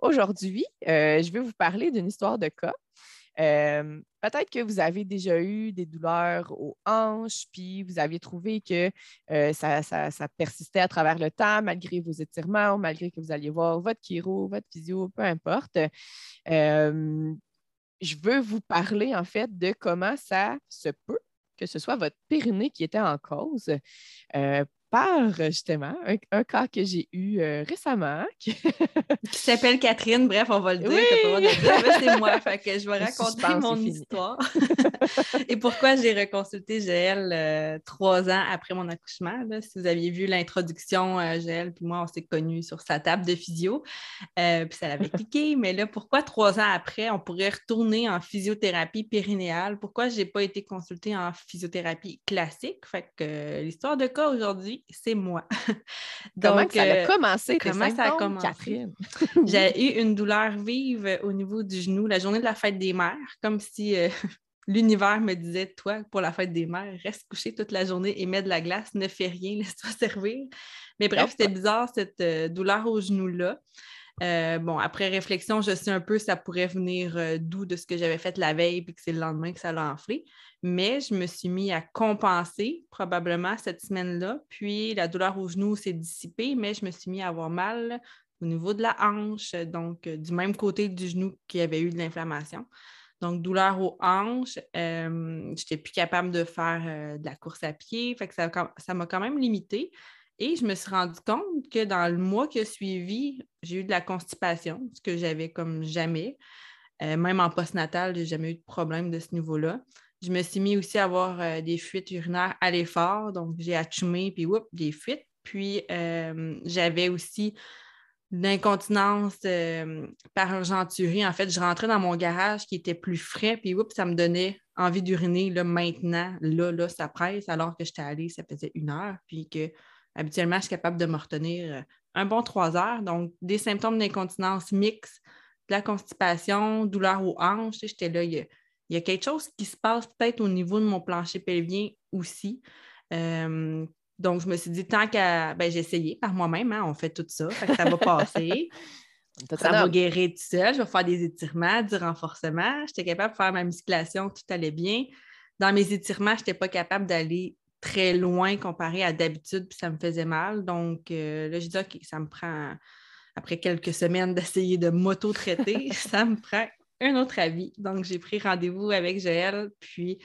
Aujourd'hui, euh, je vais vous parler d'une histoire de cas. Euh, peut-être que vous avez déjà eu des douleurs aux hanches, puis vous aviez trouvé que euh, ça, persistait à travers le temps, malgré vos étirements, malgré que vous alliez voir votre chiro, votre physio, peu importe. je veux vous parler en fait de comment ça se peut que ce soit votre périnée qui était en cause par justement un, cas que j'ai eu euh, récemment. qui s'appelle Catherine, bref, on va le dire. c'est moi. Fait que je vais raconter mon histoire. Et pourquoi j'ai reconsulté Gaël euh, trois ans après mon accouchement. Si vous aviez vu l'introduction, euh, puis moi, on s'est connus sur sa table de physio. puis ça l'avait cliqué. Mais là, pourquoi trois ans après, on pourrait retourner en physiothérapie périnéale? Pourquoi je n'ai pas été consultée en physiothérapie classique? Fait que l'histoire de cas aujourd'hui, c'est moi. comment ça a euh, commencé? Comment ça a commencé? Catherine? J'ai eu une douleur vive au niveau du genou la journée de la fête des mères, comme si euh, l'univers me disait Toi, pour la fête des mères, reste couché toute la journée et mets de la glace, ne fais rien, laisse-toi servir. Mais bref, c'était bizarre cette euh, douleur au genou-là. Bon, après réflexion, je sais un peu ça pourrait venir d'où de ce que j'avais fait la veille puis que c'est le lendemain que ça l'a enflé mais je me suis mis à compenser probablement cette semaine-là. Puis la douleur au genou s'est dissipée, mais je me suis mis à avoir mal au niveau de la hanche, donc euh, du même côté du genou qui avait eu de l'inflammation. Donc, douleur aux hanches, euh, je n'étais plus capable de faire euh, de la course à pied, fait que ça, m'a quand même limité. Et je me suis rendu compte que dans le mois qui a suivi, j'ai eu de la constipation, ce que j'avais comme jamais. même en postnatal, je n'ai jamais eu de problème de ce niveau-là. Je me suis mis aussi à avoir euh, des fuites urinaires à l'effort. Donc, j'ai achumé, puis whoop, des fuites. Puis, euh, j'avais aussi l'incontinence euh, par urgenturie. En fait, je rentrais dans mon garage qui était plus frais, puis whoop, ça me donnait envie d'uriner. Là, maintenant, là, là, ça presse, alors que j'étais allée, ça faisait une heure, puis que habituellement, je suis capable de me retenir un bon trois heures. Donc, des symptômes d'incontinence mixtes, de la constipation, douleur aux hanches. J'étais là, il il y a quelque chose qui se passe peut-être au niveau de mon plancher pelvien aussi. Euh, donc, je me suis dit, tant qu'à. Ben, j'ai essayé par moi-même, hein, on fait tout ça, ça va passer. ça va guérir tout seul. Je vais faire des étirements, du renforcement. J'étais capable de faire ma musculation, tout allait bien. Dans mes étirements, je n'étais pas capable d'aller très loin comparé à d'habitude, puis ça me faisait mal. Donc, euh, là, je dis, OK, ça me prend, après quelques semaines d'essayer de m'auto-traiter, ça me prend un autre avis. Donc, j'ai pris rendez-vous avec Joël, puis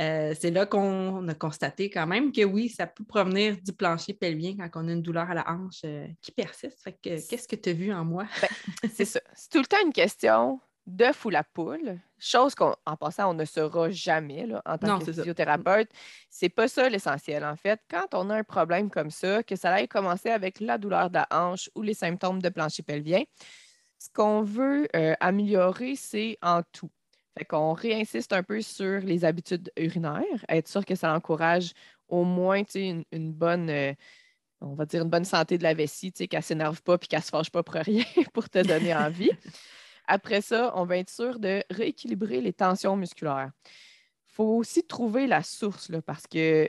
euh, c'est là qu'on a constaté quand même que oui, ça peut provenir du plancher pelvien quand on a une douleur à la hanche euh, qui persiste. Fait que qu'est-ce que tu as vu en moi? Ben, c'est ça. C'est tout le temps une question d'œuf ou la poule, chose qu'en passant, on ne saura jamais là, en tant que physiothérapeute. C'est pas ça l'essentiel, en fait. Quand on a un problème comme ça, que ça aille commencer avec la douleur de la hanche ou les symptômes de plancher pelvien, ce qu'on veut euh, améliorer, c'est en tout. Fait qu'on réinsiste un peu sur les habitudes urinaires, être sûr que ça encourage au moins une, une bonne, euh, on va dire une bonne santé de la vessie, qu'elle ne s'énerve pas et qu'elle ne se fâche pas pour rien pour te donner envie. Après ça, on va être sûr de rééquilibrer les tensions musculaires. Il faut aussi trouver la source parce que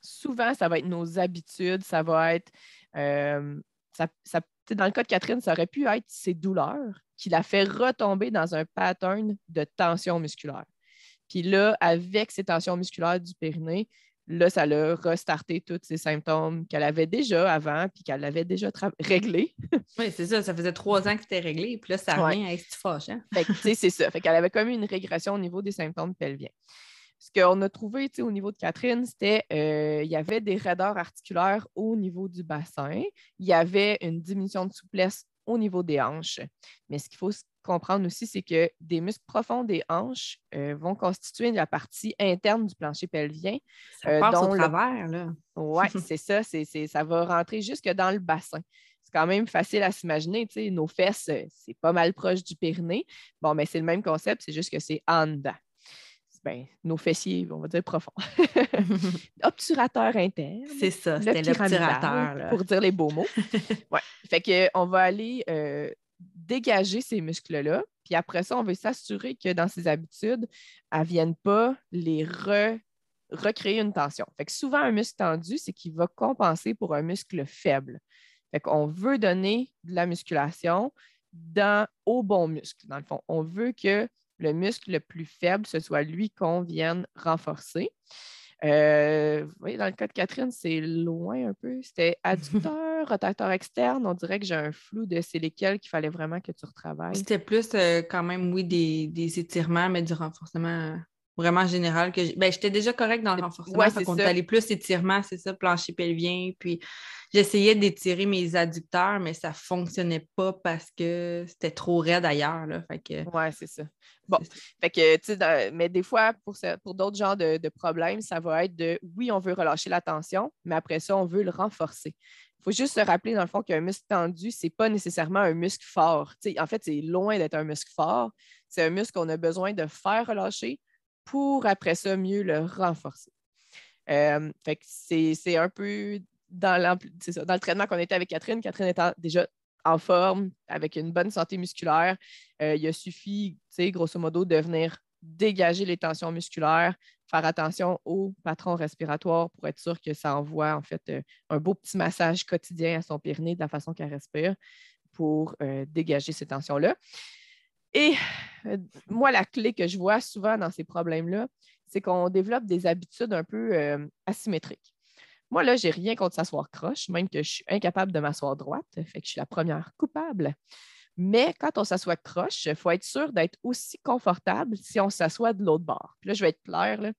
souvent, ça va être nos habitudes, ça va être euh, dans le cas de Catherine, ça aurait pu être ses douleurs qui la fait retomber dans un pattern de tension musculaire. Puis là, avec ces tensions musculaires du périnée, là, ça l'a restarté tous ces symptômes qu'elle avait déjà avant, puis qu'elle avait déjà réglés. oui, c'est ça. Ça faisait trois ans que c'était réglé, puis là, ça revient à être fâche. Hein? c'est ça. Fait qu'elle avait comme une régression au niveau des symptômes pelviens. Ce qu'on a trouvé au niveau de Catherine, c'était qu'il euh, y avait des raideurs articulaires au niveau du bassin, il y avait une diminution de souplesse au niveau des hanches. Mais ce qu'il faut comprendre aussi, c'est que des muscles profonds des hanches euh, vont constituer la partie interne du plancher pelvien. Ça passe euh, au travers, là. Oui, c'est ça. ça va rentrer jusque dans le bassin. Ce quand même facile à s'imaginer. Nos fesses, c'est pas mal proche du périnée. Bon, mais c'est le même concept, c'est juste que c'est en dedans. Ben, nos fessiers, on va dire profond. obturateur interne. C'est ça, c'était l'obturateur. Pour dire les beaux mots. ouais. Fait qu'on va aller euh, dégager ces muscles-là. Puis après ça, on veut s'assurer que dans ces habitudes, elles ne viennent pas les recréer une tension. Fait que souvent, un muscle tendu, c'est qu'il va compenser pour un muscle faible. Fait qu'on veut donner de la musculation dans, au bon muscle, dans le fond. On veut que le muscle le plus faible, ce soit lui qu'on vienne renforcer. Euh, vous voyez, dans le cas de Catherine, c'est loin un peu. C'était adducteur, rotateur externe. On dirait que j'ai un flou de c'est lesquels qu'il fallait vraiment que tu retravailles. C'était plus euh, quand même, oui, des, étirements, mais du renforcement euh, vraiment général. que ben, J'étais déjà correct dans le renforcement. Ouais, c'est allait plus étirement, c'est ça, plancher pelvien. Puis j'essayais d'étirer mes adducteurs, mais ça ne fonctionnait pas parce que c'était trop raide ailleurs. Là. Fait que... Oui, c'est ça. Bon, fait que, tu sais, mais des fois, pour, pour d'autres genres de, problèmes, ça va être de oui, on veut relâcher la tension, mais après ça, on veut le renforcer. Il faut juste se rappeler, dans le fond, qu'un muscle tendu, ce n'est pas nécessairement un muscle fort. en fait, c'est loin d'être un muscle fort. C'est un muscle qu'on a besoin de faire relâcher pour après ça mieux le renforcer. Euh, c'est un peu dans, dans le traitement qu'on était avec Catherine. Catherine étant déjà en forme, avec une bonne santé musculaire, euh, il a suffi, grosso modo, de venir dégager les tensions musculaires, faire attention au patron respiratoire pour être sûr que ça envoie en fait euh, un beau petit massage quotidien à son périnée de la façon qu'elle respire pour dégager ces tensions-là. Et euh, moi, la clé que je vois souvent dans ces problèmes-là, c'est qu'on développe des habitudes un peu euh, asymétriques. Moi, là, je n'ai rien contre s'asseoir croche, même que je suis incapable de m'asseoir droite, fait que je suis la première coupable. Mais quand on s'assoit croche, il faut être sûr d'être aussi confortable si on s'assoit de l'autre bord. Puis là, je vais être claire,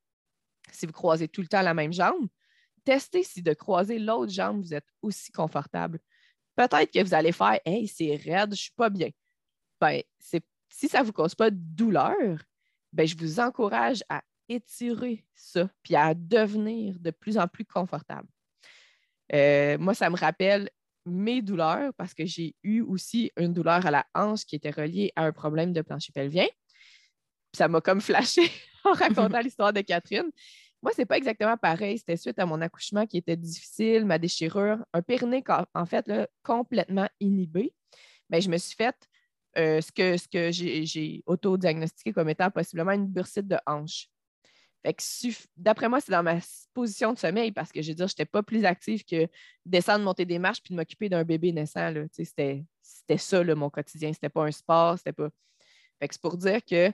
si vous croisez tout le temps la même jambe, testez si de croiser l'autre jambe, vous êtes aussi confortable. Peut-être que vous allez faire Hey, c'est raide, je ne suis pas bien. Ben, c'est si ça ne vous cause pas de douleur, ben, je vous encourage à étirer ça, puis à devenir de plus en plus confortable. Euh, moi, ça me rappelle mes douleurs parce que j'ai eu aussi une douleur à la hanche qui était reliée à un problème de plancher pelvien. ça m'a comme flashé en racontant l'histoire de Catherine. Moi, ce n'est pas exactement pareil. C'était suite à mon accouchement qui était difficile, ma déchirure, un périnée en fait complètement inhibé. Mais ben, je me suis faite euh, ce que, ce que j'ai auto-diagnostiqué comme étant possiblement une bursite de hanche. D'après moi, c'est dans ma position de sommeil parce que je veux dire, je n'étais pas plus active que descendre, monter des marches puis de m'occuper d'un bébé naissant. C'était ça mon quotidien. C'était pas un sport. C'était pas. C'est pour dire que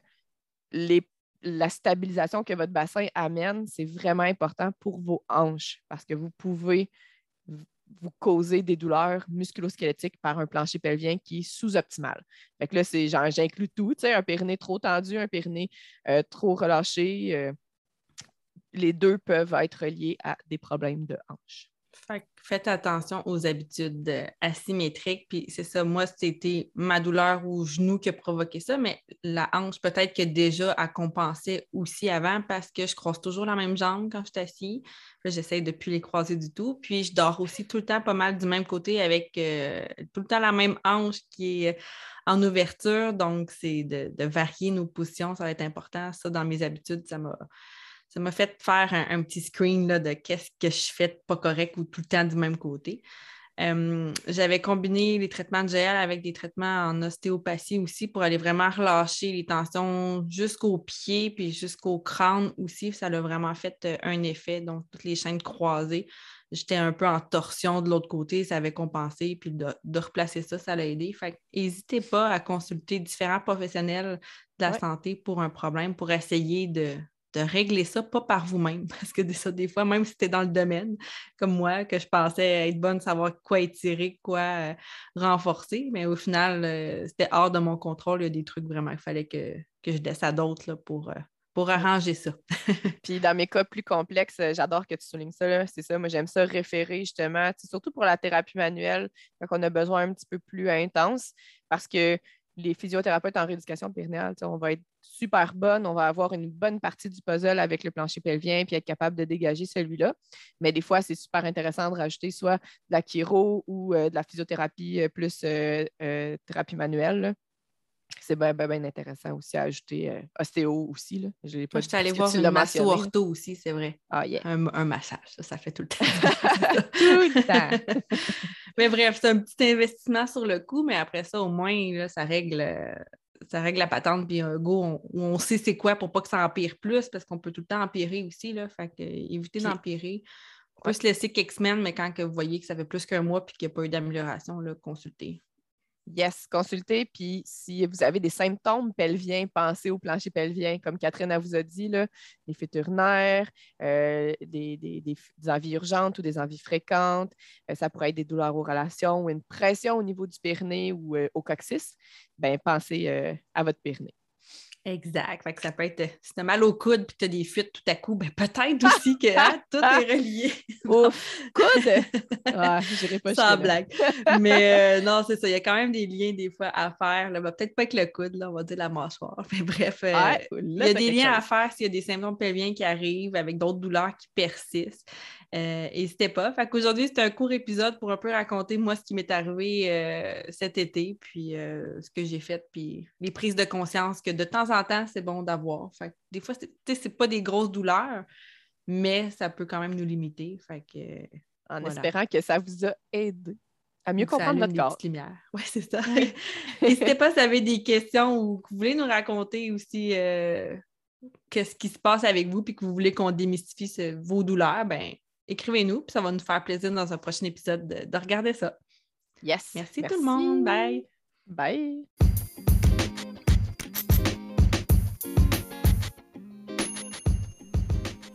la stabilisation que votre bassin amène, c'est vraiment important pour vos hanches parce que vous pouvez vous causez des douleurs musculosquelettiques par un plancher pelvien qui est sous-optimal. Fait que là, c'est j'inclus tout, un périnée trop tendu, un périnée euh, trop relâché. Euh, les deux peuvent être liés à des problèmes de hanche faites attention aux habitudes euh, asymétriques. Puis c'est ça, moi, c'était ma douleur au genou qui a provoqué ça, mais la hanche, peut-être que déjà a compensé aussi avant parce que je croise toujours la même jambe quand je suis assise. J'essaie de ne plus les croiser du tout. Puis je dors aussi tout le temps pas mal du même côté avec euh, tout le temps la même hanche qui est en ouverture. Donc, c'est de, de varier nos positions, ça va être important. Ça, dans mes habitudes, ça m'a ça m'a fait faire un, petit screen là, de qu'est-ce que je fais pas correct ou tout le temps du même côté. J'avais combiné les traitements de gel avec des traitements en ostéopathie aussi pour aller vraiment relâcher les tensions jusqu'aux pieds puis jusqu'au crâne aussi. Ça a vraiment fait euh, un effet. Donc, toutes les chaînes croisées, j'étais un peu en torsion de l'autre côté, ça avait compensé. Puis de, replacer ça, ça l'a aidé. Fait n'hésitez pas à consulter différents professionnels de la santé pour un problème, pour essayer de, de régler ça, pas par vous-même, parce que ça, des fois, même si tu es dans le domaine, comme moi, que je pensais être bonne, savoir quoi étirer, quoi euh, renforcer, mais au final, euh, c'était hors de mon contrôle. Il y a des trucs vraiment qu'il fallait que, je laisse à d'autres pour, euh, pour arranger ça. Puis dans mes cas plus complexes, j'adore que tu soulignes ça. C'est ça, moi j'aime ça référer justement, surtout pour la thérapie manuelle, quand on a besoin un petit peu plus intense, parce que les physiothérapeutes en rééducation périnéale, on va être super bonne, on va avoir une bonne partie du puzzle avec le plancher pelvien puis être capable de dégager celui-là. Mais des fois, c'est super intéressant de rajouter soit de la chiro ou euh, de la physiothérapie euh, plus euh, thérapie manuelle. C'est bien, intéressant aussi à ajouter ostéo aussi. Là. Je pas suis allée voir une masso ortho aussi, c'est vrai. Ah, un, un, massage, ça, ça fait tout le temps. tout le temps. mais bref, c'est un petit investissement sur le coup, mais après ça, au moins, là, ça règle ça règle la patente, puis un go, on, on sait c'est quoi pour pas que ça empire plus, parce qu'on peut tout le temps empirer aussi, là, fait que, éviter d'empirer. On peut se laisser quelques semaines, mais quand que vous voyez que ça fait plus qu'un mois et qu'il n'y a pas eu d'amélioration, consultez. Yes, consultez. Puis si vous avez des symptômes pelviens, pensez au plancher pelvien, comme Catherine vous a dit, là, les fuites urinaires, euh, des, des, envies urgentes ou des envies fréquentes. Euh, ça pourrait être des douleurs aux relations ou une pression au niveau du périnée ou euh, au coccyx. Bien, pensez à votre périnée. Exact. Fait que ça peut être, si tu as mal au coude puis tu as des fuites tout à coup, ben peut-être aussi que hein, tout est relié. Ouf! coude! Ah, pas Sans blague. Mais euh, non, c'est ça. Il y a quand même des liens des fois à faire. Là. Ben, peut-être pas avec le coude, là, on va dire la mâchoire. Mais bref, euh, il y a des liens à faire s'il y a des symptômes pelviens qui arrivent avec d'autres douleurs qui persistent. Euh, n'hésitez pas. Fait qu'aujourd'hui, c'est un court épisode pour un peu raconter moi ce qui m'est arrivé euh, cet été, puis euh, ce que j'ai fait, puis les prises de conscience que de temps en temps, c'est bon d'avoir. Fait des fois, c'est pas des grosses douleurs, mais ça peut quand même nous limiter. Fait que, en espérant que ça vous a aidé à mieux comprendre votre corps. Oui, c'est ça. N'hésitez pas si vous avez des questions ou que vous voulez nous raconter aussi qu'est-ce qui se passe avec vous puis que vous voulez qu'on démystifie vos douleurs, ben écrivez-nous, puis ça va nous faire plaisir dans un prochain épisode de, regarder ça. Yes. Merci, tout le monde. Bye. Bye.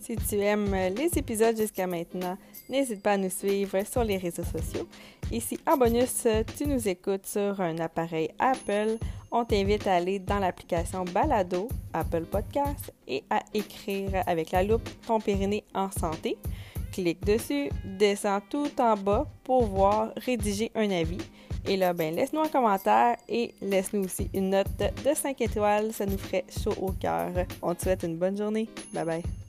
Si tu aimes les épisodes jusqu'à maintenant, n'hésite pas à nous suivre sur les réseaux sociaux. Et si en bonus, tu nous écoutes sur un appareil Apple, on t'invite à aller dans l'application Balado, Apple Podcast, et à écrire avec la loupe ton périnée en santé clique dessus, descends tout en bas pour voir rédiger un avis. Et là, ben, laisse-nous un commentaire et laisse-nous aussi une note de 5 étoiles. Ça nous ferait chaud au cœur. On te souhaite une bonne journée. Bye bye.